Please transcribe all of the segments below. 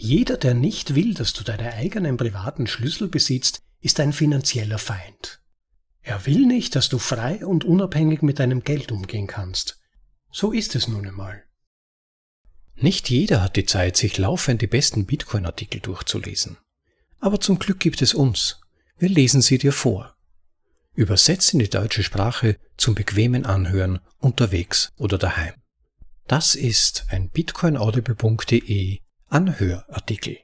Jeder, der nicht will, dass du deine eigenen privaten Schlüssel besitzt, ist ein finanzieller Feind. Er will nicht, dass du frei und unabhängig mit deinem Geld umgehen kannst. So ist es nun einmal. Nicht jeder hat die Zeit, sich laufend die besten Bitcoin-Artikel durchzulesen. Aber zum Glück gibt es uns. Wir lesen sie dir vor. Übersetzt in die deutsche Sprache zum bequemen Anhören unterwegs oder daheim. Das ist ein bitcoinaudible.de Anhörartikel.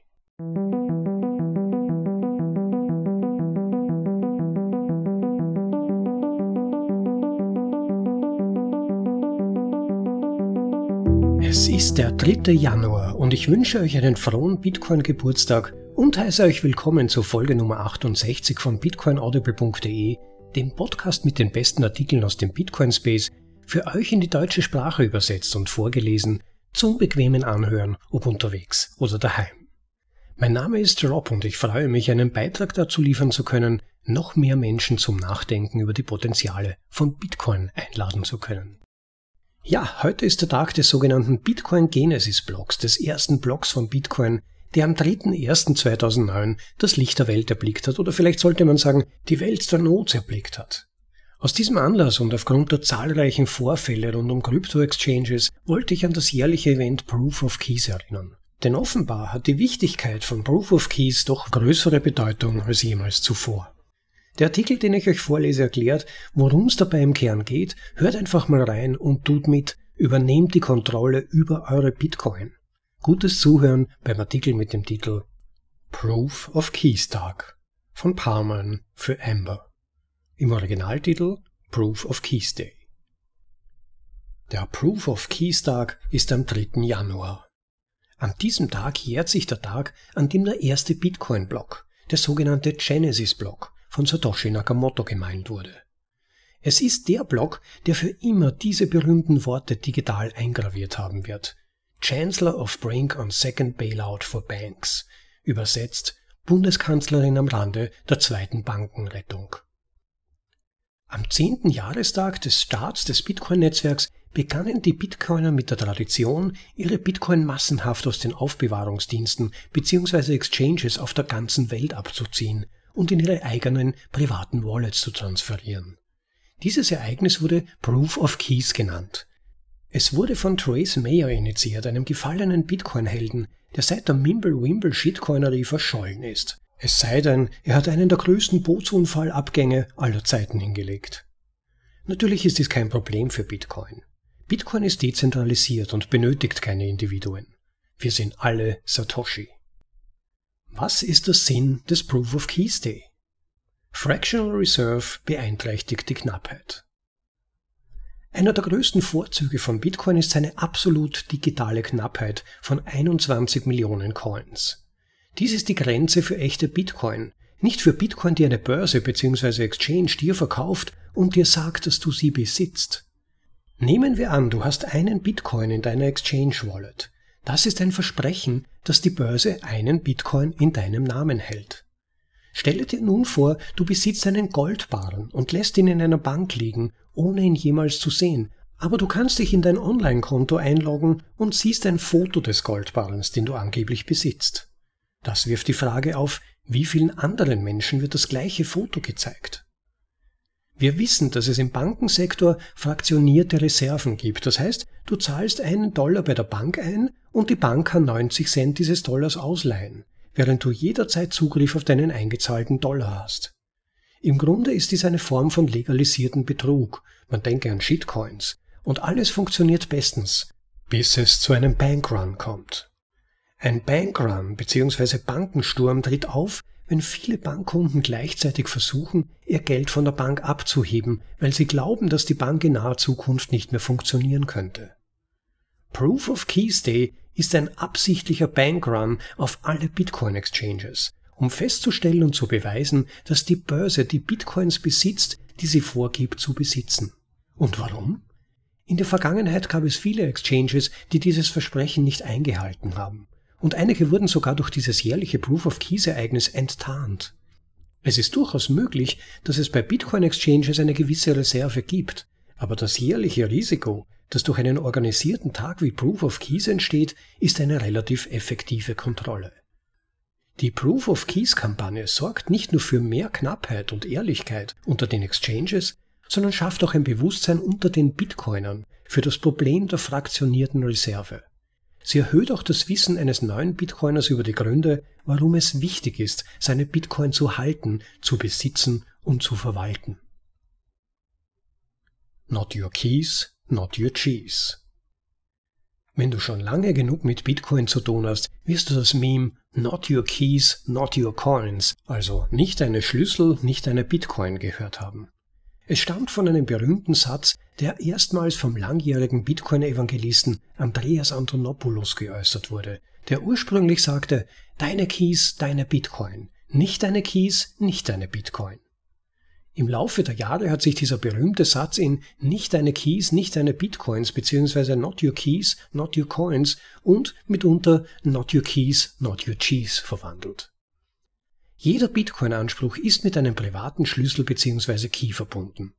Es ist der 3. Januar und ich wünsche euch einen frohen Bitcoin-Geburtstag und heiße euch willkommen zur Folge Nummer 68 von bitcoinaudible.de, dem Podcast mit den besten Artikeln aus dem Bitcoin-Space, für euch in die deutsche Sprache übersetzt und vorgelesen zum bequemen Anhören, ob unterwegs oder daheim. Mein Name ist Rob und ich freue mich, einen Beitrag dazu liefern zu können, noch mehr Menschen zum Nachdenken über die Potenziale von Bitcoin einladen zu können. Ja, heute ist der Tag des sogenannten Bitcoin Genesis Blogs, des ersten Blogs von Bitcoin, der am 3.1.2009 das Licht der Welt erblickt hat, oder vielleicht sollte man sagen, die Welt der Not erblickt hat. Aus diesem Anlass und aufgrund der zahlreichen Vorfälle rund um Krypto-Exchanges wollte ich an das jährliche Event Proof of Keys erinnern. Denn offenbar hat die Wichtigkeit von Proof of Keys doch größere Bedeutung als jemals zuvor. Der Artikel, den ich euch vorlese, erklärt, worum es dabei im Kern geht. Hört einfach mal rein und tut mit. Übernehmt die Kontrolle über eure Bitcoin. Gutes Zuhören beim Artikel mit dem Titel Proof of Keys Tag von Palman für Amber. Im Originaltitel Proof of Keys Day. Der Proof of Keys Tag ist am 3. Januar. An diesem Tag jährt sich der Tag, an dem der erste Bitcoin-Block, der sogenannte Genesis-Block, von Satoshi Nakamoto gemeint wurde. Es ist der Block, der für immer diese berühmten Worte digital eingraviert haben wird. Chancellor of Brink on Second Bailout for Banks. Übersetzt Bundeskanzlerin am Rande der zweiten Bankenrettung. Am zehnten Jahrestag des Starts des Bitcoin-Netzwerks begannen die Bitcoiner mit der Tradition, ihre Bitcoin massenhaft aus den Aufbewahrungsdiensten bzw. Exchanges auf der ganzen Welt abzuziehen und in ihre eigenen privaten Wallets zu transferieren. Dieses Ereignis wurde Proof of Keys genannt. Es wurde von Trace Mayer initiiert, einem gefallenen Bitcoin-Helden, der seit der Mimble-Wimble Shitcoinerie verschollen ist. Es sei denn, er hat einen der größten Bootsunfallabgänge aller Zeiten hingelegt. Natürlich ist dies kein Problem für Bitcoin. Bitcoin ist dezentralisiert und benötigt keine Individuen. Wir sind alle Satoshi. Was ist der Sinn des Proof of Keys Day? Fractional Reserve beeinträchtigt die Knappheit. Einer der größten Vorzüge von Bitcoin ist seine absolut digitale Knappheit von 21 Millionen Coins. Dies ist die Grenze für echte Bitcoin. Nicht für Bitcoin, die eine Börse bzw. Exchange dir verkauft und dir sagt, dass du sie besitzt. Nehmen wir an, du hast einen Bitcoin in deiner Exchange Wallet. Das ist ein Versprechen, dass die Börse einen Bitcoin in deinem Namen hält. Stelle dir nun vor, du besitzt einen Goldbarren und lässt ihn in einer Bank liegen, ohne ihn jemals zu sehen, aber du kannst dich in dein Online-Konto einloggen und siehst ein Foto des Goldbarrens, den du angeblich besitzt. Das wirft die Frage auf, wie vielen anderen Menschen wird das gleiche Foto gezeigt? Wir wissen, dass es im Bankensektor fraktionierte Reserven gibt. Das heißt, du zahlst einen Dollar bei der Bank ein und die Bank kann 90 Cent dieses Dollars ausleihen, während du jederzeit Zugriff auf deinen eingezahlten Dollar hast. Im Grunde ist dies eine Form von legalisierten Betrug. Man denke an Shitcoins. Und alles funktioniert bestens, bis es zu einem Bankrun kommt. Ein Bankrun bzw. Bankensturm tritt auf, wenn viele Bankkunden gleichzeitig versuchen, ihr Geld von der Bank abzuheben, weil sie glauben, dass die Bank in naher Zukunft nicht mehr funktionieren könnte. Proof of Keys Day ist ein absichtlicher Bankrun auf alle Bitcoin Exchanges, um festzustellen und zu beweisen, dass die Börse die Bitcoins besitzt, die sie vorgibt zu besitzen. Und warum? In der Vergangenheit gab es viele Exchanges, die dieses Versprechen nicht eingehalten haben und einige wurden sogar durch dieses jährliche Proof of Keys Ereignis enttarnt. Es ist durchaus möglich, dass es bei Bitcoin Exchanges eine gewisse Reserve gibt, Aber das jährliche Risiko, das durch einen organisierten Tag wie Proof of Keys entsteht, ist eine relativ effektive Kontrolle. Die Proof of Keys Kampagne sorgt nicht nur für mehr Knappheit und Ehrlichkeit unter den Exchanges, sondern schafft auch ein Bewusstsein unter den Bitcoinern für das Problem der fraktionierten Reserve. Sie erhöht auch das Wissen eines neuen Bitcoiners über die Gründe, warum es wichtig ist, seine Bitcoin zu halten, zu besitzen und zu verwalten. Not your keys, not your cheese. Wenn du schon lange genug mit Bitcoin zu tun hast, wirst du das Meme Not your keys, not your coins, also nicht deine Schlüssel, nicht deine Bitcoin gehört haben. Es stammt von einem berühmten Satz, der erstmals vom langjährigen Bitcoin-Evangelisten Andreas Antonopoulos geäußert wurde, der ursprünglich sagte, deine Keys, deine Bitcoin, nicht deine Keys, nicht deine Bitcoin. Im Laufe der Jahre hat sich dieser berühmte Satz in nicht deine Keys, nicht deine Bitcoins beziehungsweise not your keys, not your coins und mitunter not your keys, not your cheese verwandelt. Jeder Bitcoin-Anspruch ist mit einem privaten Schlüssel bzw. Key verbunden.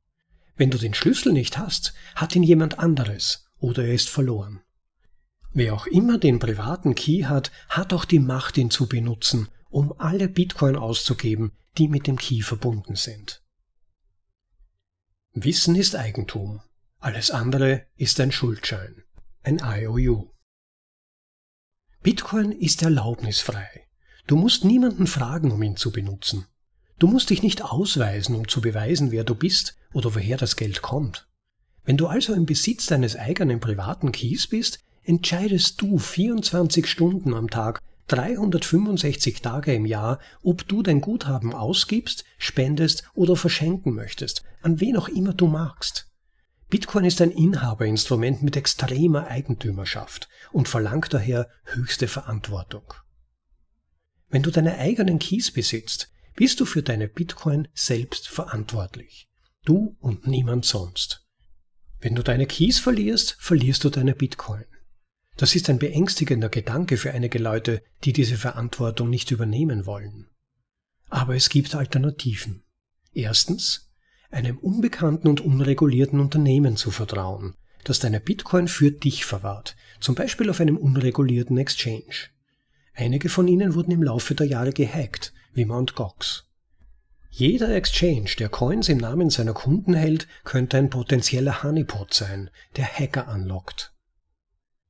Wenn du den Schlüssel nicht hast, hat ihn jemand anderes oder er ist verloren. Wer auch immer den privaten Key hat, hat auch die Macht, ihn zu benutzen, um alle Bitcoin auszugeben, die mit dem Key verbunden sind. Wissen ist Eigentum, alles andere ist ein Schuldschein, ein IOU. Bitcoin ist erlaubnisfrei. Du musst niemanden fragen, um ihn zu benutzen. Du musst dich nicht ausweisen, um zu beweisen, wer du bist oder woher das Geld kommt. Wenn du also im Besitz deines eigenen privaten Keys bist, entscheidest du 24 Stunden am Tag, 365 Tage im Jahr, ob du dein Guthaben ausgibst, spendest oder verschenken möchtest, an wen auch immer du magst. Bitcoin ist ein Inhaberinstrument mit extremer Eigentümerschaft und verlangt daher höchste Verantwortung. Wenn du deine eigenen Keys besitzt, bist du für deine Bitcoin selbst verantwortlich. Du und niemand sonst. Wenn du deine Keys verlierst, verlierst du deine Bitcoin. Das ist ein beängstigender Gedanke für einige Leute, die diese Verantwortung nicht übernehmen wollen. Aber es gibt Alternativen. Erstens, einem unbekannten und unregulierten Unternehmen zu vertrauen, das deine Bitcoin für dich verwahrt, zum Beispiel auf einem unregulierten Exchange. Einige von ihnen wurden im Laufe der Jahre gehackt, wie Mt. Gox. Jeder Exchange, der Coins im Namen seiner Kunden hält, könnte ein potenzieller Honeypot sein, der Hacker anlockt.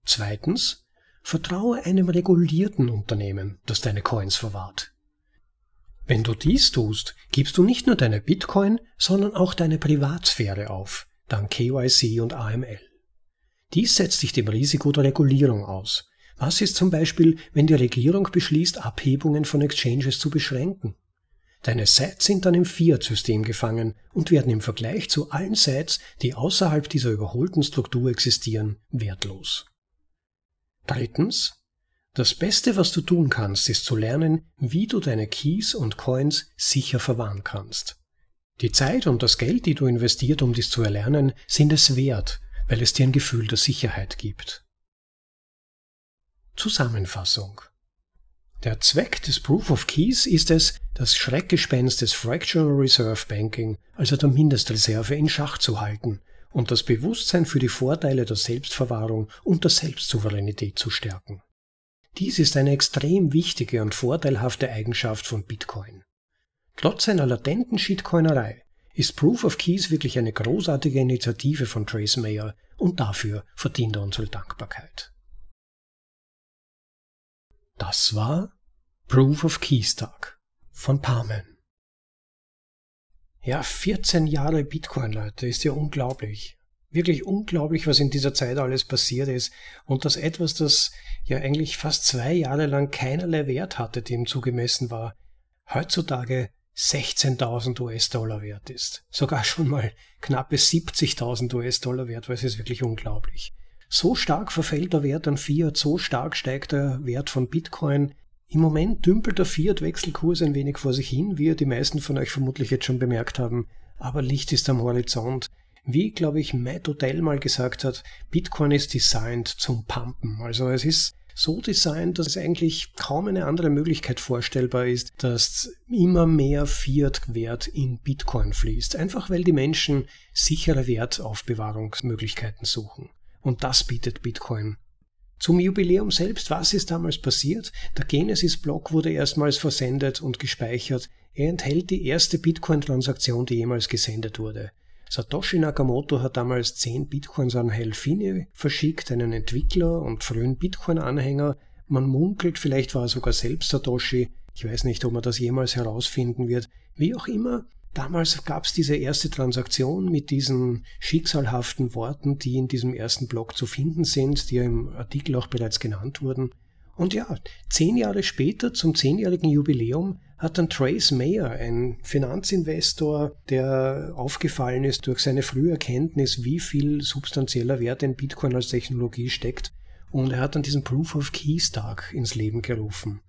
Zweitens, vertraue einem regulierten Unternehmen, das deine Coins verwahrt. Wenn du dies tust, gibst du nicht nur deine Bitcoin, sondern auch deine Privatsphäre auf, dank KYC und AML. Dies setzt sich dem Risiko der Regulierung aus, was ist zum Beispiel, wenn die Regierung beschließt, Abhebungen von Exchanges zu beschränken? Deine Sets sind dann im Fiat-System gefangen und werden im Vergleich zu allen Sets, die außerhalb dieser überholten Struktur existieren, wertlos. Drittens. Das Beste, was du tun kannst, ist zu lernen, wie du deine Keys und Coins sicher verwahren kannst. Die Zeit und das Geld, die du investiert, um dies zu erlernen, sind es wert, weil es dir ein Gefühl der Sicherheit gibt. Zusammenfassung Der Zweck des Proof of Keys ist es, das Schreckgespenst des Fractional Reserve Banking, also der Mindestreserve, in Schach zu halten und das Bewusstsein für die Vorteile der Selbstverwahrung und der Selbstsouveränität zu stärken. Dies ist eine extrem wichtige und vorteilhafte Eigenschaft von Bitcoin. Trotz seiner latenten Shitcoinerei ist Proof of Keys wirklich eine großartige Initiative von Trace Mayer und dafür verdient er unsere Dankbarkeit. Das war Proof of Keys Tag von Parmen. Ja, 14 Jahre Bitcoin, Leute, ist ja unglaublich. Wirklich unglaublich, was in dieser Zeit alles passiert ist. Und das etwas, das ja eigentlich fast zwei Jahre lang keinerlei Wert hatte, dem zugemessen war, heutzutage 16.000 US-Dollar wert ist. Sogar schon mal knappe 70.000 US-Dollar wert, weil es ist wirklich unglaublich. So stark verfällt der Wert an Fiat, so stark steigt der Wert von Bitcoin. Im Moment dümpelt der Fiat-Wechselkurs ein wenig vor sich hin, wie die meisten von euch vermutlich jetzt schon bemerkt haben, aber Licht ist am Horizont. Wie, glaube ich, Matt Odell mal gesagt hat, Bitcoin ist designed zum Pumpen. Also es ist so designt, dass es eigentlich kaum eine andere Möglichkeit vorstellbar ist, dass immer mehr Fiat-Wert in Bitcoin fließt. Einfach weil die Menschen sichere Wertaufbewahrungsmöglichkeiten suchen. Und das bietet Bitcoin zum Jubiläum selbst, was ist damals passiert? Der Genesis-Block wurde erstmals versendet und gespeichert. Er enthält die erste Bitcoin-Transaktion, die jemals gesendet wurde. Satoshi Nakamoto hat damals 10 Bitcoins an Helfini verschickt, einen Entwickler und frühen Bitcoin-Anhänger. Man munkelt, vielleicht war er sogar selbst Satoshi. Ich weiß nicht, ob man das jemals herausfinden wird. Wie auch immer, Damals gab es diese erste Transaktion mit diesen schicksalhaften Worten, die in diesem ersten Blog zu finden sind, die ja im Artikel auch bereits genannt wurden. Und ja, zehn Jahre später, zum zehnjährigen Jubiläum, hat dann Trace Mayer, ein Finanzinvestor, der aufgefallen ist durch seine frühe Erkenntnis, wie viel substanzieller Wert in Bitcoin als Technologie steckt, und er hat dann diesen Proof of Keys Tag ins Leben gerufen.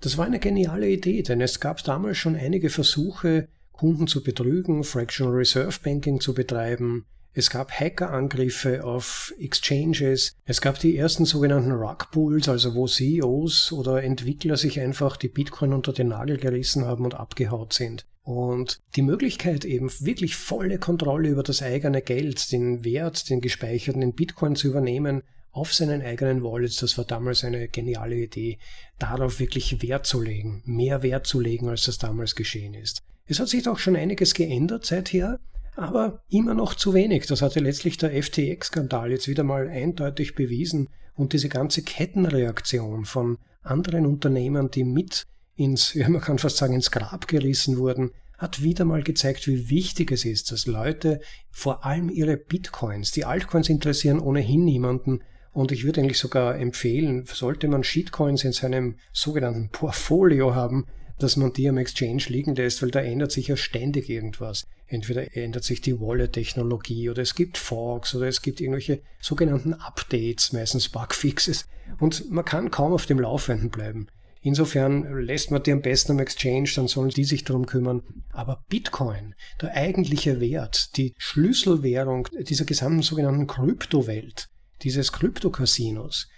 Das war eine geniale Idee, denn es gab damals schon einige Versuche, Kunden zu betrügen, Fractional Reserve Banking zu betreiben. Es gab Hackerangriffe auf Exchanges. Es gab die ersten sogenannten Rug Pools, also wo CEOs oder Entwickler sich einfach die Bitcoin unter den Nagel gerissen haben und abgehaut sind. Und die Möglichkeit eben wirklich volle Kontrolle über das eigene Geld, den Wert, den gespeicherten in Bitcoin zu übernehmen, auf seinen eigenen Wallets, das war damals eine geniale Idee, darauf wirklich Wert zu legen, mehr Wert zu legen, als das damals geschehen ist. Es hat sich doch schon einiges geändert seither, aber immer noch zu wenig. Das hatte letztlich der FTX-Skandal jetzt wieder mal eindeutig bewiesen und diese ganze Kettenreaktion von anderen Unternehmern, die mit ins, ja, man kann fast sagen, ins Grab gerissen wurden, hat wieder mal gezeigt, wie wichtig es ist, dass Leute vor allem ihre Bitcoins, die Altcoins interessieren ohnehin niemanden, und ich würde eigentlich sogar empfehlen, sollte man Shitcoins in seinem sogenannten Portfolio haben, dass man die am Exchange liegen lässt, weil da ändert sich ja ständig irgendwas. Entweder ändert sich die Wallet-Technologie oder es gibt Forks oder es gibt irgendwelche sogenannten Updates, meistens Bugfixes. Und man kann kaum auf dem Laufenden bleiben. Insofern lässt man die am besten am Exchange, dann sollen die sich darum kümmern. Aber Bitcoin, der eigentliche Wert, die Schlüsselwährung dieser gesamten sogenannten Kryptowelt, dieses Krypto-Casinos,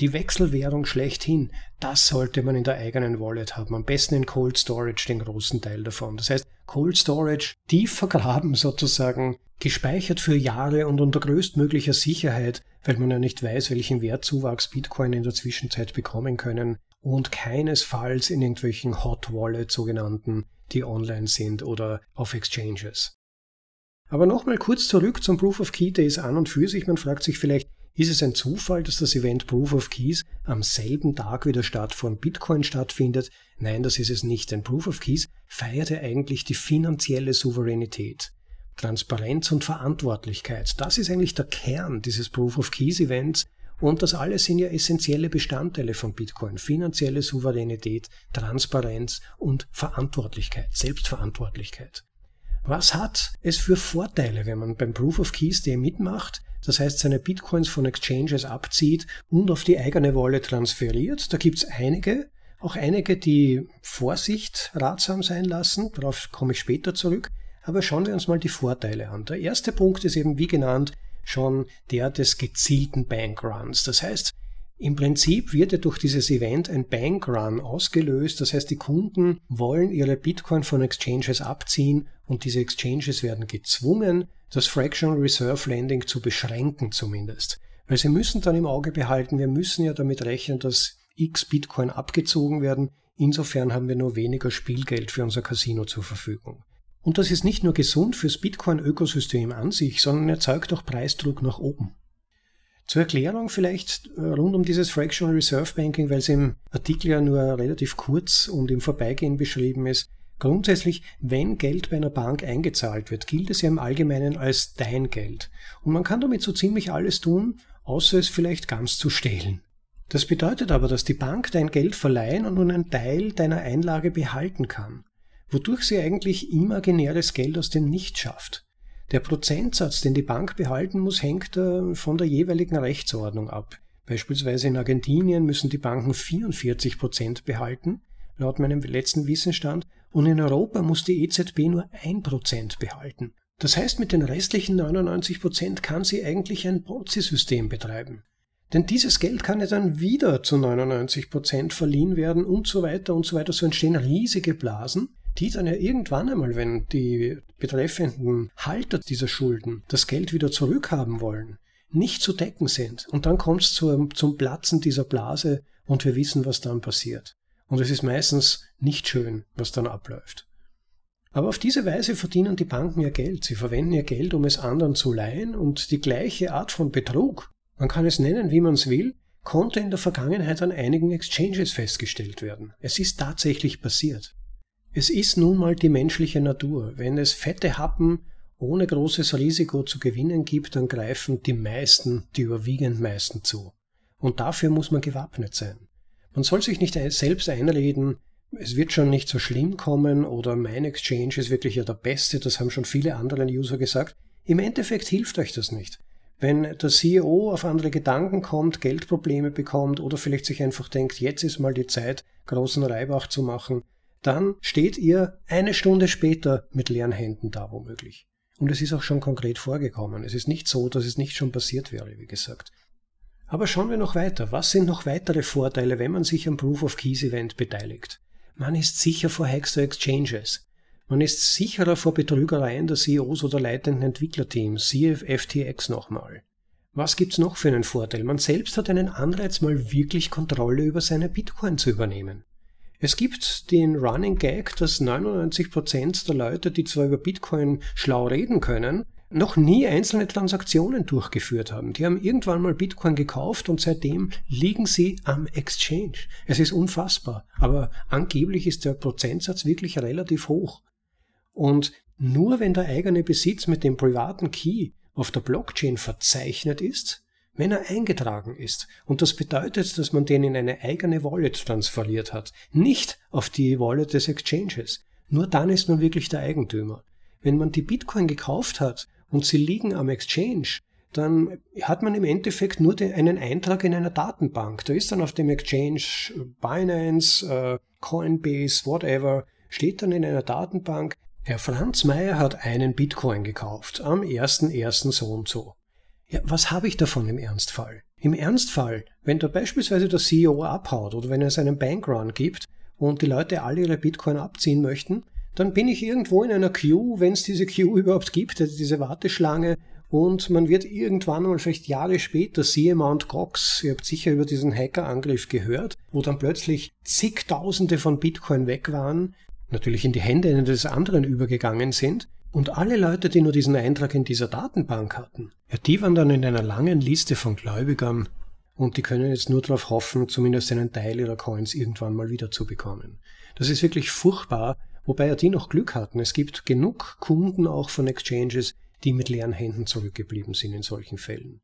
die Wechselwährung schlechthin, das sollte man in der eigenen Wallet haben. Am besten in Cold Storage den großen Teil davon. Das heißt, Cold Storage tief vergraben sozusagen, gespeichert für Jahre und unter größtmöglicher Sicherheit, weil man ja nicht weiß, welchen Wertzuwachs Bitcoin in der Zwischenzeit bekommen können und keinesfalls in irgendwelchen Hot Wallet sogenannten, die online sind oder auf Exchanges. Aber nochmal kurz zurück zum Proof of Key Days an und für sich. Man fragt sich vielleicht, ist es ein Zufall, dass das Event Proof of Keys am selben Tag wie der Start von Bitcoin stattfindet? Nein, das ist es nicht, denn Proof of Keys feiert ja eigentlich die finanzielle Souveränität. Transparenz und Verantwortlichkeit, das ist eigentlich der Kern dieses Proof of Keys Events und das alles sind ja essentielle Bestandteile von Bitcoin. Finanzielle Souveränität, Transparenz und Verantwortlichkeit, Selbstverantwortlichkeit. Was hat es für Vorteile, wenn man beim Proof of Keys Day mitmacht? Das heißt seine Bitcoins von Exchanges abzieht und auf die eigene Wallet transferiert. Da gibt's einige, auch einige, die Vorsicht ratsam sein lassen, darauf komme ich später zurück. Aber schauen wir uns mal die Vorteile an. Der erste Punkt ist eben, wie genannt, schon der des gezielten Bankruns. Das heißt, im Prinzip wird ja durch dieses Event ein Bankrun ausgelöst. Das heißt, die Kunden wollen ihre Bitcoin von Exchanges abziehen und diese Exchanges werden gezwungen, das Fractional Reserve Lending zu beschränken zumindest. Weil sie müssen dann im Auge behalten, wir müssen ja damit rechnen, dass x Bitcoin abgezogen werden. Insofern haben wir nur weniger Spielgeld für unser Casino zur Verfügung. Und das ist nicht nur gesund fürs Bitcoin-Ökosystem an sich, sondern erzeugt auch Preisdruck nach oben. Zur Erklärung vielleicht äh, rund um dieses Fractional Reserve Banking, weil es im Artikel ja nur relativ kurz und im Vorbeigehen beschrieben ist. Grundsätzlich, wenn Geld bei einer Bank eingezahlt wird, gilt es ja im Allgemeinen als dein Geld. Und man kann damit so ziemlich alles tun, außer es vielleicht ganz zu stehlen. Das bedeutet aber, dass die Bank dein Geld verleihen und nun einen Teil deiner Einlage behalten kann, wodurch sie eigentlich imaginäres Geld aus dem Nichts schafft. Der Prozentsatz, den die Bank behalten muss, hängt äh, von der jeweiligen Rechtsordnung ab. Beispielsweise in Argentinien müssen die Banken 44 Prozent behalten, laut meinem letzten Wissensstand, und in Europa muss die EZB nur 1 Prozent behalten. Das heißt, mit den restlichen 99 Prozent kann sie eigentlich ein Ponzi-System betreiben. Denn dieses Geld kann ja dann wieder zu 99 Prozent verliehen werden und so weiter und so weiter. So entstehen riesige Blasen, die dann ja irgendwann einmal, wenn die betreffenden Halter dieser Schulden das Geld wieder zurückhaben wollen, nicht zu decken sind. Und dann kommt es zum, zum Platzen dieser Blase und wir wissen, was dann passiert. Und es ist meistens nicht schön, was dann abläuft. Aber auf diese Weise verdienen die Banken ihr Geld. Sie verwenden ihr Geld, um es anderen zu leihen und die gleiche Art von Betrug, man kann es nennen, wie man es will, konnte in der Vergangenheit an einigen Exchanges festgestellt werden. Es ist tatsächlich passiert. Es ist nun mal die menschliche Natur. Wenn es fette Happen ohne großes Risiko zu gewinnen gibt, dann greifen die meisten, die überwiegend meisten zu. Und dafür muss man gewappnet sein. Man soll sich nicht selbst einreden, es wird schon nicht so schlimm kommen oder mein Exchange ist wirklich ja der beste, das haben schon viele andere User gesagt. Im Endeffekt hilft euch das nicht. Wenn der CEO auf andere Gedanken kommt, Geldprobleme bekommt oder vielleicht sich einfach denkt, jetzt ist mal die Zeit, großen Reibach zu machen, dann steht ihr eine Stunde später mit leeren Händen da womöglich. Und es ist auch schon konkret vorgekommen. Es ist nicht so, dass es nicht schon passiert wäre, wie gesagt. Aber schauen wir noch weiter. Was sind noch weitere Vorteile, wenn man sich am Proof of Keys Event beteiligt? Man ist sicher vor Hexer Exchanges. Man ist sicherer vor Betrügereien der CEOs oder leitenden Entwicklerteams, siehe FTX nochmal. Was gibt's noch für einen Vorteil? Man selbst hat einen Anreiz, mal wirklich Kontrolle über seine Bitcoin zu übernehmen. Es gibt den Running Gag, dass 99% der Leute, die zwar über Bitcoin schlau reden können, noch nie einzelne Transaktionen durchgeführt haben. Die haben irgendwann mal Bitcoin gekauft und seitdem liegen sie am Exchange. Es ist unfassbar, aber angeblich ist der Prozentsatz wirklich relativ hoch. Und nur wenn der eigene Besitz mit dem privaten Key auf der Blockchain verzeichnet ist, wenn er eingetragen ist. Und das bedeutet, dass man den in eine eigene Wallet transferiert hat, nicht auf die Wallet des Exchanges. Nur dann ist man wirklich der Eigentümer. Wenn man die Bitcoin gekauft hat und sie liegen am Exchange, dann hat man im Endeffekt nur den, einen Eintrag in einer Datenbank. Da ist dann auf dem Exchange Binance, äh, Coinbase, whatever, steht dann in einer Datenbank, Herr Franz Meyer hat einen Bitcoin gekauft am 1.1. so und so. Ja, was habe ich davon im Ernstfall? Im Ernstfall, wenn da beispielsweise der CEO abhaut oder wenn es einen Bankrun gibt und die Leute alle ihre Bitcoin abziehen möchten, dann bin ich irgendwo in einer Queue, wenn es diese Queue überhaupt gibt, also diese Warteschlange, und man wird irgendwann mal vielleicht Jahre später, siehe Mount Gox, ihr habt sicher über diesen Hackerangriff gehört, wo dann plötzlich zigtausende von Bitcoin weg waren, natürlich in die Hände eines anderen übergegangen sind, und alle Leute, die nur diesen Eintrag in dieser Datenbank hatten, ja, die waren dann in einer langen Liste von Gläubigern und die können jetzt nur darauf hoffen, zumindest einen Teil ihrer Coins irgendwann mal wieder zu bekommen. Das ist wirklich furchtbar, wobei ja die noch Glück hatten. Es gibt genug Kunden auch von Exchanges, die mit leeren Händen zurückgeblieben sind in solchen Fällen.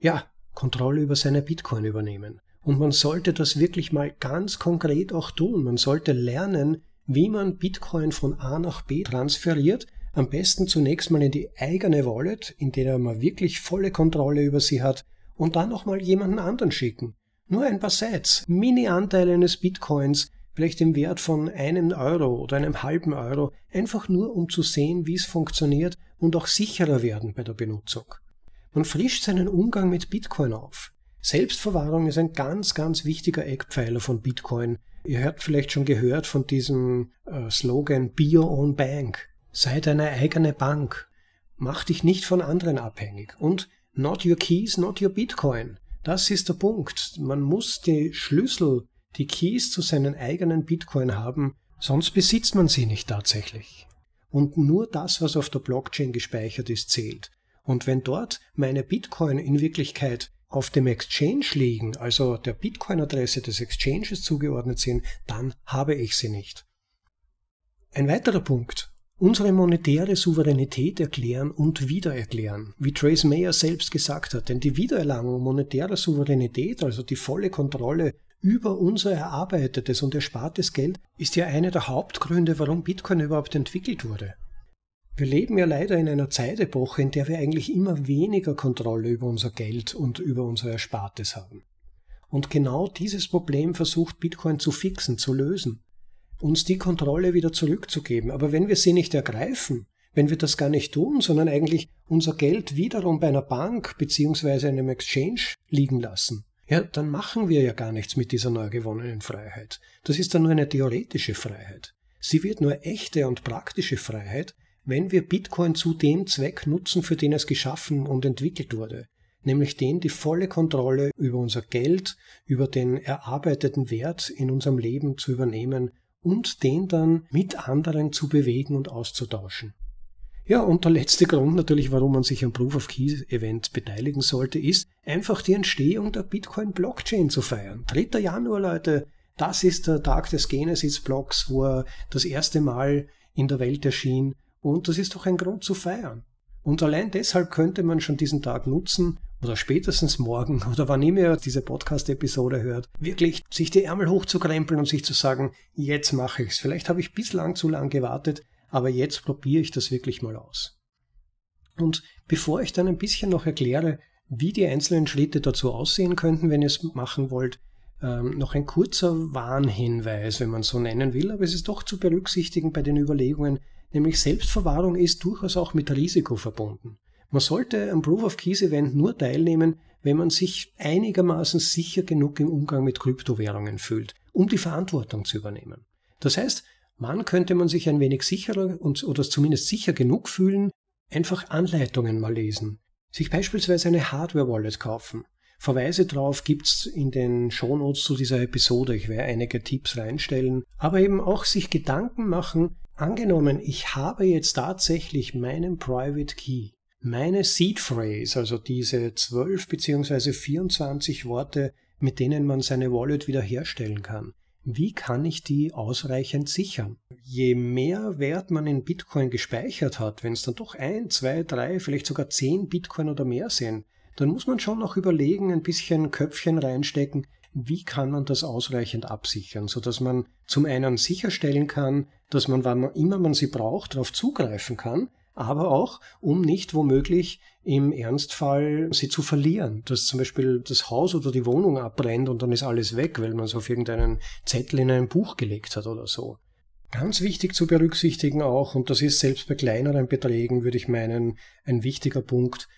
Ja, Kontrolle über seine Bitcoin übernehmen. Und man sollte das wirklich mal ganz konkret auch tun. Man sollte lernen, wie man Bitcoin von A nach B transferiert, am besten zunächst mal in die eigene Wallet, in der man wirklich volle Kontrolle über sie hat, und dann nochmal jemanden anderen schicken. Nur ein paar Sets, Mini-Anteile eines Bitcoins, vielleicht im Wert von einem Euro oder einem halben Euro, einfach nur um zu sehen, wie es funktioniert und auch sicherer werden bei der Benutzung. Man frischt seinen Umgang mit Bitcoin auf. Selbstverwahrung ist ein ganz, ganz wichtiger Eckpfeiler von Bitcoin. Ihr habt vielleicht schon gehört von diesem äh, Slogan Be Your Own Bank. Sei deine eigene Bank. Mach dich nicht von anderen abhängig. Und not your keys, not your Bitcoin. Das ist der Punkt. Man muss die Schlüssel, die Keys zu seinen eigenen Bitcoin haben, sonst besitzt man sie nicht tatsächlich. Und nur das, was auf der Blockchain gespeichert ist, zählt. Und wenn dort meine Bitcoin in Wirklichkeit auf dem Exchange liegen, also der Bitcoin-Adresse des Exchanges zugeordnet sind, dann habe ich sie nicht. Ein weiterer Punkt unsere monetäre Souveränität erklären und wiedererklären, wie Trace Mayer selbst gesagt hat. Denn die Wiedererlangung monetärer Souveränität, also die volle Kontrolle über unser erarbeitetes und erspartes Geld, ist ja einer der Hauptgründe, warum Bitcoin überhaupt entwickelt wurde. Wir leben ja leider in einer Zeitepoche, in der wir eigentlich immer weniger Kontrolle über unser Geld und über unser Erspartes haben. Und genau dieses Problem versucht Bitcoin zu fixen, zu lösen uns die Kontrolle wieder zurückzugeben. Aber wenn wir sie nicht ergreifen, wenn wir das gar nicht tun, sondern eigentlich unser Geld wiederum bei einer Bank beziehungsweise einem Exchange liegen lassen, ja, dann machen wir ja gar nichts mit dieser neu gewonnenen Freiheit. Das ist dann nur eine theoretische Freiheit. Sie wird nur echte und praktische Freiheit, wenn wir Bitcoin zu dem Zweck nutzen, für den es geschaffen und entwickelt wurde, nämlich den, die volle Kontrolle über unser Geld, über den erarbeiteten Wert in unserem Leben zu übernehmen und den dann mit anderen zu bewegen und auszutauschen. Ja, und der letzte Grund natürlich, warum man sich am Proof of Keys Event beteiligen sollte, ist einfach die Entstehung der Bitcoin Blockchain zu feiern. 3. Januar, Leute, das ist der Tag des Genesis Blocks, wo er das erste Mal in der Welt erschien. Und das ist doch ein Grund zu feiern. Und allein deshalb könnte man schon diesen Tag nutzen oder spätestens morgen oder wann immer ihr diese Podcast-Episode hört, wirklich sich die Ärmel hochzukrempeln und sich zu sagen, jetzt mache ich's. Vielleicht habe ich bislang zu lang gewartet, aber jetzt probiere ich das wirklich mal aus. Und bevor ich dann ein bisschen noch erkläre, wie die einzelnen Schritte dazu aussehen könnten, wenn ihr es machen wollt, ähm, noch ein kurzer Warnhinweis, wenn man so nennen will, aber es ist doch zu berücksichtigen bei den Überlegungen, nämlich Selbstverwahrung ist durchaus auch mit Risiko verbunden. Man sollte am Proof of Keys Event nur teilnehmen, wenn man sich einigermaßen sicher genug im Umgang mit Kryptowährungen fühlt, um die Verantwortung zu übernehmen. Das heißt, Wann könnte man sich ein wenig sicherer und, oder zumindest sicher genug fühlen? Einfach Anleitungen mal lesen. Sich beispielsweise eine Hardware-Wallet kaufen. Verweise drauf gibt's in den Shownotes zu dieser Episode. Ich werde einige Tipps reinstellen. Aber eben auch sich Gedanken machen, angenommen, ich habe jetzt tatsächlich meinen Private Key, meine Seed Phrase, also diese 12 bzw. 24 Worte, mit denen man seine Wallet wiederherstellen kann wie kann ich die ausreichend sichern? Je mehr Wert man in Bitcoin gespeichert hat, wenn es dann doch ein, zwei, drei, vielleicht sogar zehn Bitcoin oder mehr sind, dann muss man schon noch überlegen, ein bisschen Köpfchen reinstecken, wie kann man das ausreichend absichern, so dass man zum einen sicherstellen kann, dass man, wann immer man sie braucht, darauf zugreifen kann, aber auch, um nicht womöglich im Ernstfall sie zu verlieren, dass zum Beispiel das Haus oder die Wohnung abbrennt und dann ist alles weg, weil man es auf irgendeinen Zettel in ein Buch gelegt hat oder so. Ganz wichtig zu berücksichtigen auch, und das ist selbst bei kleineren Beträgen, würde ich meinen, ein wichtiger Punkt,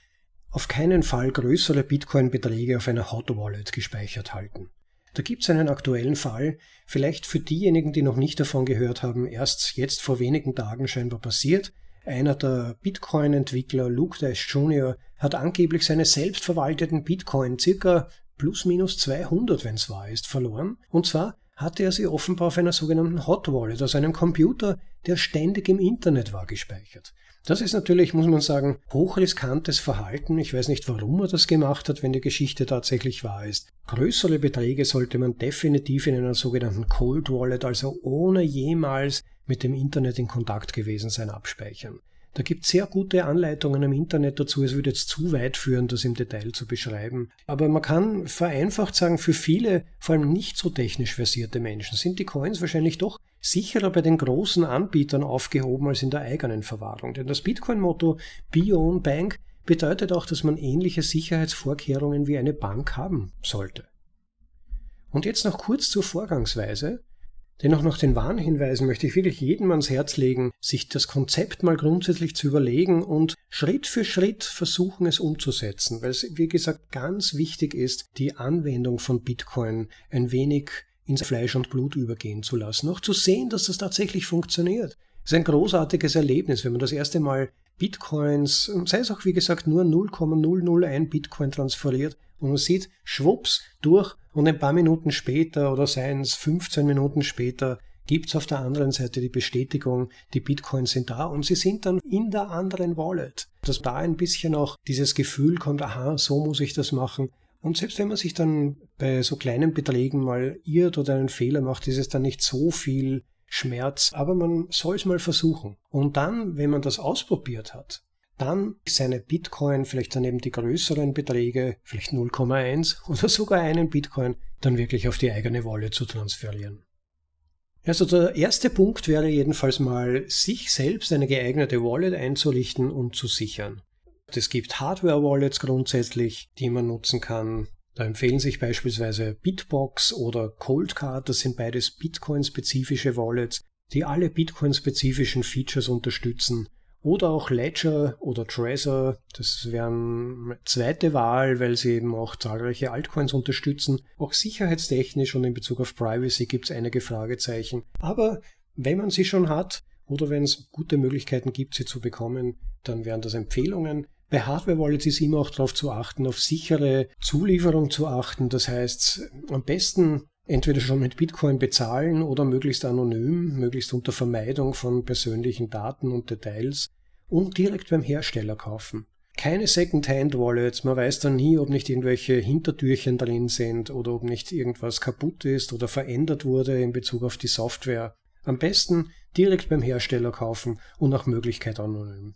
auf keinen Fall größere Bitcoin-Beträge auf einer Hot Wallet gespeichert halten. Da gibt es einen aktuellen Fall, vielleicht für diejenigen, die noch nicht davon gehört haben, erst jetzt vor wenigen Tagen scheinbar passiert. Einer der Bitcoin-Entwickler, Luke Dash Jr., hat angeblich seine selbstverwalteten Bitcoin circa plus minus 200, wenn es wahr ist, verloren. Und zwar hatte er sie offenbar auf einer sogenannten Hot Wallet, also einem Computer, der ständig im Internet war, gespeichert. Das ist natürlich, muss man sagen, hochriskantes Verhalten. Ich weiß nicht, warum er das gemacht hat, wenn die Geschichte tatsächlich wahr ist. Größere Beträge sollte man definitiv in einer sogenannten Cold Wallet, also ohne jemals mit dem Internet in Kontakt gewesen sein, abspeichern. Da gibt es sehr gute Anleitungen im Internet dazu. Es würde jetzt zu weit führen, das im Detail zu beschreiben. Aber man kann vereinfacht sagen, für viele, vor allem nicht so technisch versierte Menschen, sind die Coins wahrscheinlich doch sicherer bei den großen Anbietern aufgehoben als in der eigenen Verwahrung. Denn das Bitcoin-Motto Be Own Bank bedeutet auch, dass man ähnliche Sicherheitsvorkehrungen wie eine Bank haben sollte. Und jetzt noch kurz zur Vorgangsweise. Dennoch nach den Warnhinweisen möchte ich wirklich jedem ans Herz legen, sich das Konzept mal grundsätzlich zu überlegen und Schritt für Schritt versuchen es umzusetzen, weil es, wie gesagt, ganz wichtig ist, die Anwendung von Bitcoin ein wenig ins Fleisch und Blut übergehen zu lassen, auch zu sehen, dass das tatsächlich funktioniert. Es ist ein großartiges Erlebnis, wenn man das erste Mal Bitcoins, sei es auch wie gesagt nur 0,001 Bitcoin transferiert und man sieht, schwupps, durch und ein paar Minuten später oder seien es 15 Minuten später gibt es auf der anderen Seite die Bestätigung, die Bitcoins sind da und sie sind dann in der anderen Wallet. Dass da ein bisschen auch dieses Gefühl kommt, aha, so muss ich das machen. Und selbst wenn man sich dann bei so kleinen Beträgen mal irrt oder einen Fehler macht, ist es dann nicht so viel Schmerz, aber man soll es mal versuchen. Und dann, wenn man das ausprobiert hat, dann seine Bitcoin, vielleicht dann eben die größeren Beträge, vielleicht 0,1 oder sogar einen Bitcoin, dann wirklich auf die eigene Wallet zu transferieren. Also der erste Punkt wäre jedenfalls mal, sich selbst eine geeignete Wallet einzurichten und zu sichern. Es gibt Hardware-Wallets grundsätzlich, die man nutzen kann. Da empfehlen sich beispielsweise Bitbox oder Coldcard, das sind beides Bitcoin-spezifische Wallets, die alle Bitcoin-spezifischen Features unterstützen Oder auch Ledger oder Trezor, das wären zweite Wahl, weil sie eben auch zahlreiche Altcoins unterstützen. Auch sicherheitstechnisch und in Bezug auf Privacy gibt es einige Fragezeichen. Aber wenn man sie schon hat oder wenn es gute Möglichkeiten gibt, sie zu bekommen, dann wären das Empfehlungen. Bei Hardware-Wallets ist immer auch darauf zu achten, auf sichere Zulieferung zu achten. Das heißt, am besten entweder schon mit Bitcoin bezahlen oder möglichst anonym, möglichst unter Vermeidung von persönlichen Daten und Details und direkt beim Hersteller kaufen. Keine Second-Hand-Wallets, man weiß dann nie, ob nicht irgendwelche Hintertürchen drin sind oder ob nicht irgendwas kaputt ist oder verändert wurde in Bezug auf die Software. Am besten direkt beim Hersteller kaufen und nach Möglichkeit anonym.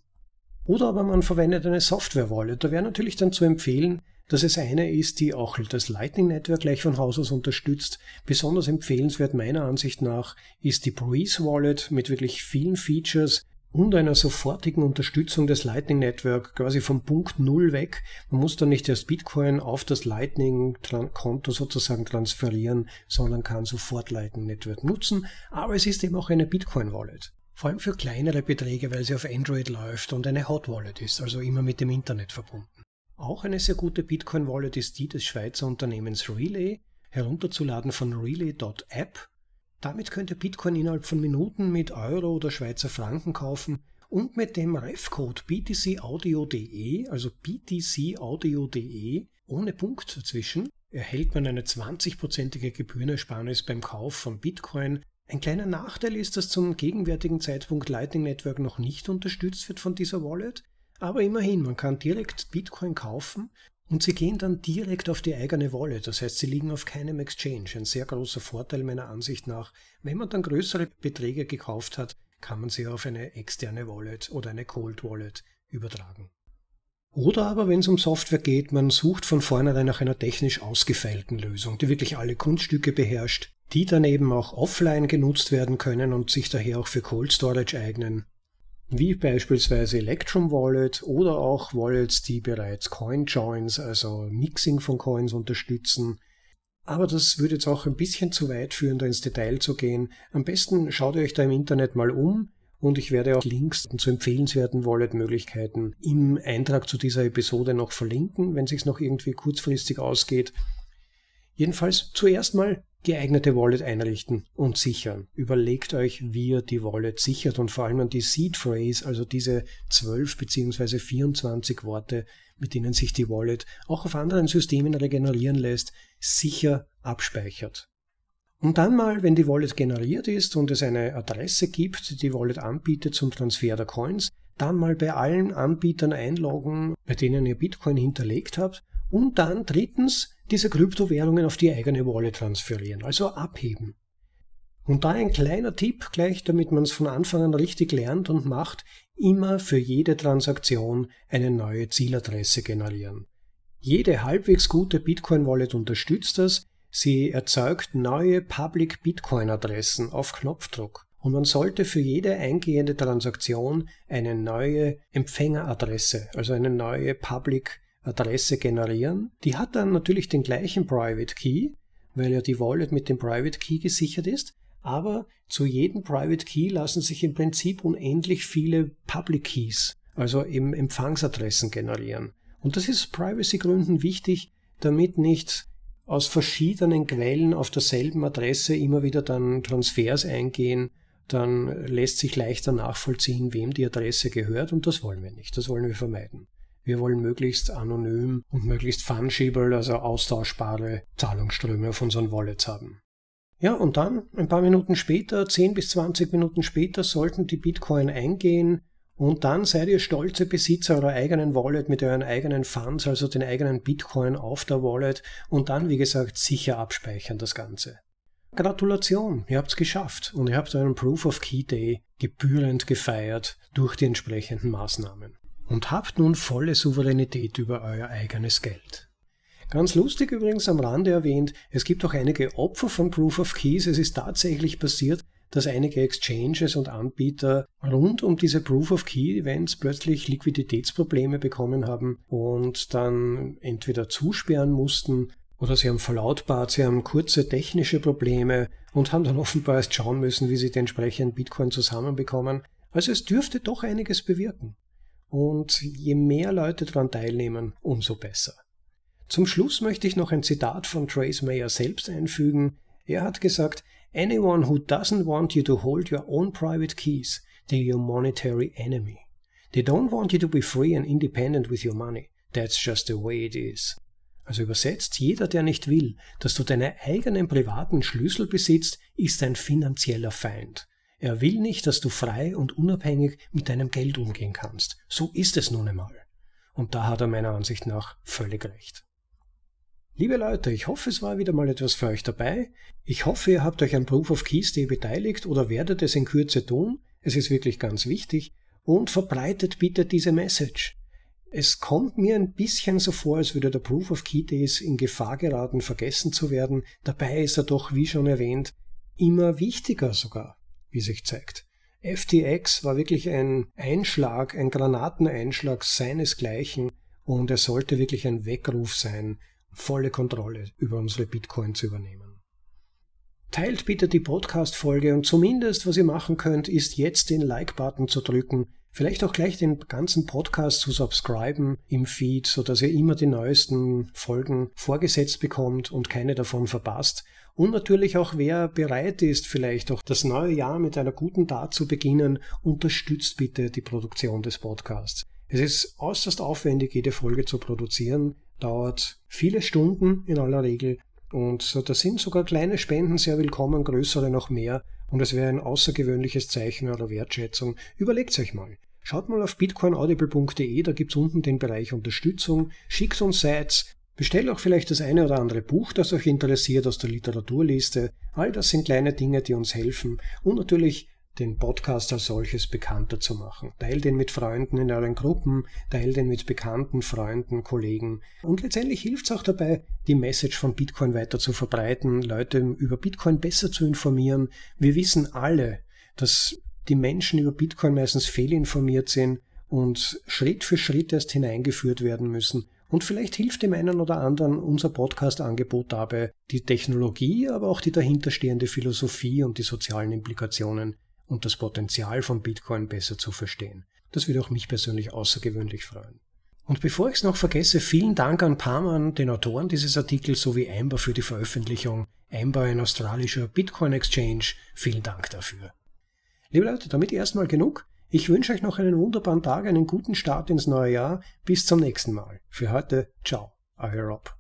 Oder aber man verwendet eine Software-Wallet. Da wäre natürlich dann zu empfehlen, dass es eine ist, die auch das Lightning Network gleich von Haus aus unterstützt. Besonders empfehlenswert meiner Ansicht nach ist die Breeze Wallet mit wirklich vielen Features und einer sofortigen Unterstützung des Lightning Network quasi vom Punkt Null weg. Man muss dann nicht erst Bitcoin auf das Lightning-Konto sozusagen transferieren, sondern kann sofort Lightning Network nutzen. Aber es ist eben auch eine Bitcoin-Wallet. Vor allem für kleinere Beträge, weil sie auf Android läuft und eine Hot Wallet ist, also immer mit dem Internet verbunden. Auch eine sehr gute Bitcoin-Wallet ist die des Schweizer Unternehmens Relay, herunterzuladen von relay.app. Damit könnt ihr Bitcoin innerhalb von Minuten mit Euro oder Schweizer Franken kaufen und mit dem Refcode btcaudio.de, also btcaudio.de, ohne Punkt dazwischen, erhält man eine 20-prozentige Gebührenersparnis beim Kauf von Bitcoin. Ein kleiner Nachteil ist, dass zum gegenwärtigen Zeitpunkt Lightning Network noch nicht unterstützt wird von dieser Wallet. Aber immerhin, man kann direkt Bitcoin kaufen und sie gehen dann direkt auf die eigene Wallet. Das heißt, sie liegen auf keinem Exchange. Ein sehr großer Vorteil meiner Ansicht nach. Wenn man dann größere Beträge gekauft hat, kann man sie auf eine externe Wallet oder eine Cold Wallet übertragen. Oder aber, wenn es um Software geht, man sucht von vornherein nach einer technisch ausgefeilten Lösung, die wirklich alle Kunststücke beherrscht, die dann eben auch offline genutzt werden können und sich daher auch für Cold Storage eignen wie beispielsweise Electrum Wallet oder auch Wallets, die bereits Coin Joins, also Mixing von Coins unterstützen. Aber das würde jetzt auch ein bisschen zu weit führen, da ins Detail zu gehen. Am besten schaut ihr euch da im Internet mal um und ich werde auch Links zu empfehlenswerten Wallet-Möglichkeiten im Eintrag zu dieser Episode noch verlinken, wenn sich noch irgendwie kurzfristig ausgeht. Jedenfalls zuerst mal geeignete Wallet einrichten und sichern. Überlegt euch, wie ihr die Wallet sichert und vor allem an die Seed Phrase, also diese 12 bzw. 24 Worte, mit denen sich die Wallet auch auf anderen Systemen regenerieren lässt, sicher abspeichert. Und dann mal, wenn die Wallet generiert ist und es eine Adresse gibt, die die Wallet anbietet zum Transfer der Coins, dann mal bei allen Anbietern einloggen, bei denen ihr Bitcoin hinterlegt habt und dann drittens diese Kryptowährungen auf die eigene Wallet transferieren, also abheben. Und da ein kleiner Tipp gleich, damit man es von Anfang an richtig lernt und macht, immer für jede Transaktion eine neue Zieladresse generieren. Jede halbwegs gute Bitcoin-Wallet unterstützt das. Sie erzeugt neue Public Bitcoin-Adressen auf Knopfdruck. Und man sollte für jede eingehende Transaktion eine neue Empfängeradresse, also eine neue Public Adresse generieren. Die hat dann natürlich den gleichen Private Key, weil ja die Wallet mit dem Private Key gesichert ist. Aber zu jedem Private Key lassen sich im Prinzip unendlich viele Public Keys, also eben Empfangsadressen generieren. Und das ist Privacy-Gründen wichtig, damit nicht aus verschiedenen Quellen auf derselben Adresse immer wieder dann Transfers eingehen, dann lässt sich leichter nachvollziehen, wem die Adresse gehört und das wollen wir nicht, das wollen wir vermeiden. Wir wollen möglichst anonym und möglichst fungible, also austauschbare Zahlungsströme auf unseren Wallets haben. Ja, und dann, ein paar Minuten später, 10 bis 20 Minuten später, sollten die Bitcoin eingehen und dann seid ihr stolze Besitzer eurer eigenen Wallet mit euren eigenen Funds, also den eigenen Bitcoin auf der Wallet und dann, wie gesagt, sicher abspeichern das Ganze. Gratulation, ihr habt's geschafft und ihr habt euren Proof of Key Day gebührend gefeiert durch die entsprechenden Maßnahmen und habt nun volle Souveränität über euer eigenes Geld. Ganz lustig übrigens am Rande erwähnt, es gibt auch einige Opfer von Proof of Keys. Es ist tatsächlich passiert, dass einige Exchanges und Anbieter rund um diese Proof of Key Events plötzlich Liquiditätsprobleme bekommen haben und dann entweder zusperren mussten oder sie haben verlautbart, sie haben kurze technische Probleme und haben dann offenbar erst schauen müssen, wie sie den entsprechenden Bitcoin zusammenbekommen. Also es dürfte doch einiges bewirken. Und je mehr Leute daran teilnehmen, umso besser. Zum Schluss möchte ich noch ein Zitat von Trace Mayer selbst einfügen. Er hat gesagt, Anyone who doesn't want you to hold your own private keys, they're your monetary enemy. They don't want you to be free and independent with your money. That's just the way it is. Also übersetzt, jeder, der nicht will, dass du deine eigenen privaten Schlüssel besitzt, ist ein finanzieller Feind. Er will nicht, dass du frei und unabhängig mit deinem Geld umgehen kannst. So ist es nun einmal. Und da hat er meiner Ansicht nach völlig recht. Liebe Leute, ich hoffe, es war wieder mal etwas für euch dabei. Ich hoffe, ihr habt euch an Proof of Keys Day beteiligt oder werdet es in Kürze tun. Es ist wirklich ganz wichtig. Und verbreitet bitte diese Message. Es kommt mir ein bisschen so vor, als würde der Proof of Key Days in Gefahr geraten, vergessen zu werden. Dabei ist er doch, wie schon erwähnt, immer wichtiger sogar, wie sich zeigt. FTX war wirklich ein Einschlag, ein Granateneinschlag seinesgleichen und er sollte wirklich ein Weckruf sein volle Kontrolle über unsere Bitcoin zu übernehmen. Teilt bitte die Podcast-Folge und zumindest, was ihr machen könnt, ist jetzt den Like-Button zu drücken, vielleicht auch gleich den ganzen Podcast zu subscriben im Feed, sodass ihr immer die neuesten Folgen vorgesetzt bekommt und keine davon verpasst. Und natürlich auch wer bereit ist, vielleicht auch das neue Jahr mit einer guten Tat zu beginnen, unterstützt bitte die Produktion des Podcasts. Es ist äußerst aufwendig, jede Folge zu produzieren dauert viele Stunden in aller Regel und da sind sogar kleine Spenden sehr willkommen, größere noch mehr und es wäre ein außergewöhnliches Zeichen eurer Wertschätzung. Überlegt euch mal. Schaut mal auf bitcoinaudible.de, da gibt's unten den Bereich Unterstützung, schickt uns Sites, bestellt auch vielleicht das eine oder andere Buch, das euch interessiert aus der Literaturliste. All das sind kleine Dinge, die uns helfen und natürlich den Podcast als solches bekannter zu machen. Teil den mit Freunden in euren Gruppen, teil den mit bekannten Freunden, Kollegen. Und letztendlich hilft es auch dabei, die Message von Bitcoin weiter zu verbreiten, Leute über Bitcoin besser zu informieren. Wir wissen alle, dass die Menschen über Bitcoin meistens fehlinformiert sind und Schritt für Schritt erst hineingeführt werden müssen. Und vielleicht hilft dem einen oder anderen unser Podcast-Angebot dabei, die Technologie, aber auch die dahinterstehende Philosophie und die sozialen Implikationen und das Potenzial von Bitcoin besser zu verstehen. Das würde auch mich persönlich außergewöhnlich freuen. Und bevor ich es noch vergesse, vielen Dank an Parman, den Autoren dieses Artikels, sowie Amber für die Veröffentlichung. Amber, ein australischer Bitcoin Exchange, vielen Dank dafür. Liebe Leute, damit erstmal genug. Ich wünsche euch noch einen wunderbaren Tag, einen guten Start ins neue Jahr. Bis zum nächsten Mal. Für heute, ciao, euer Rob.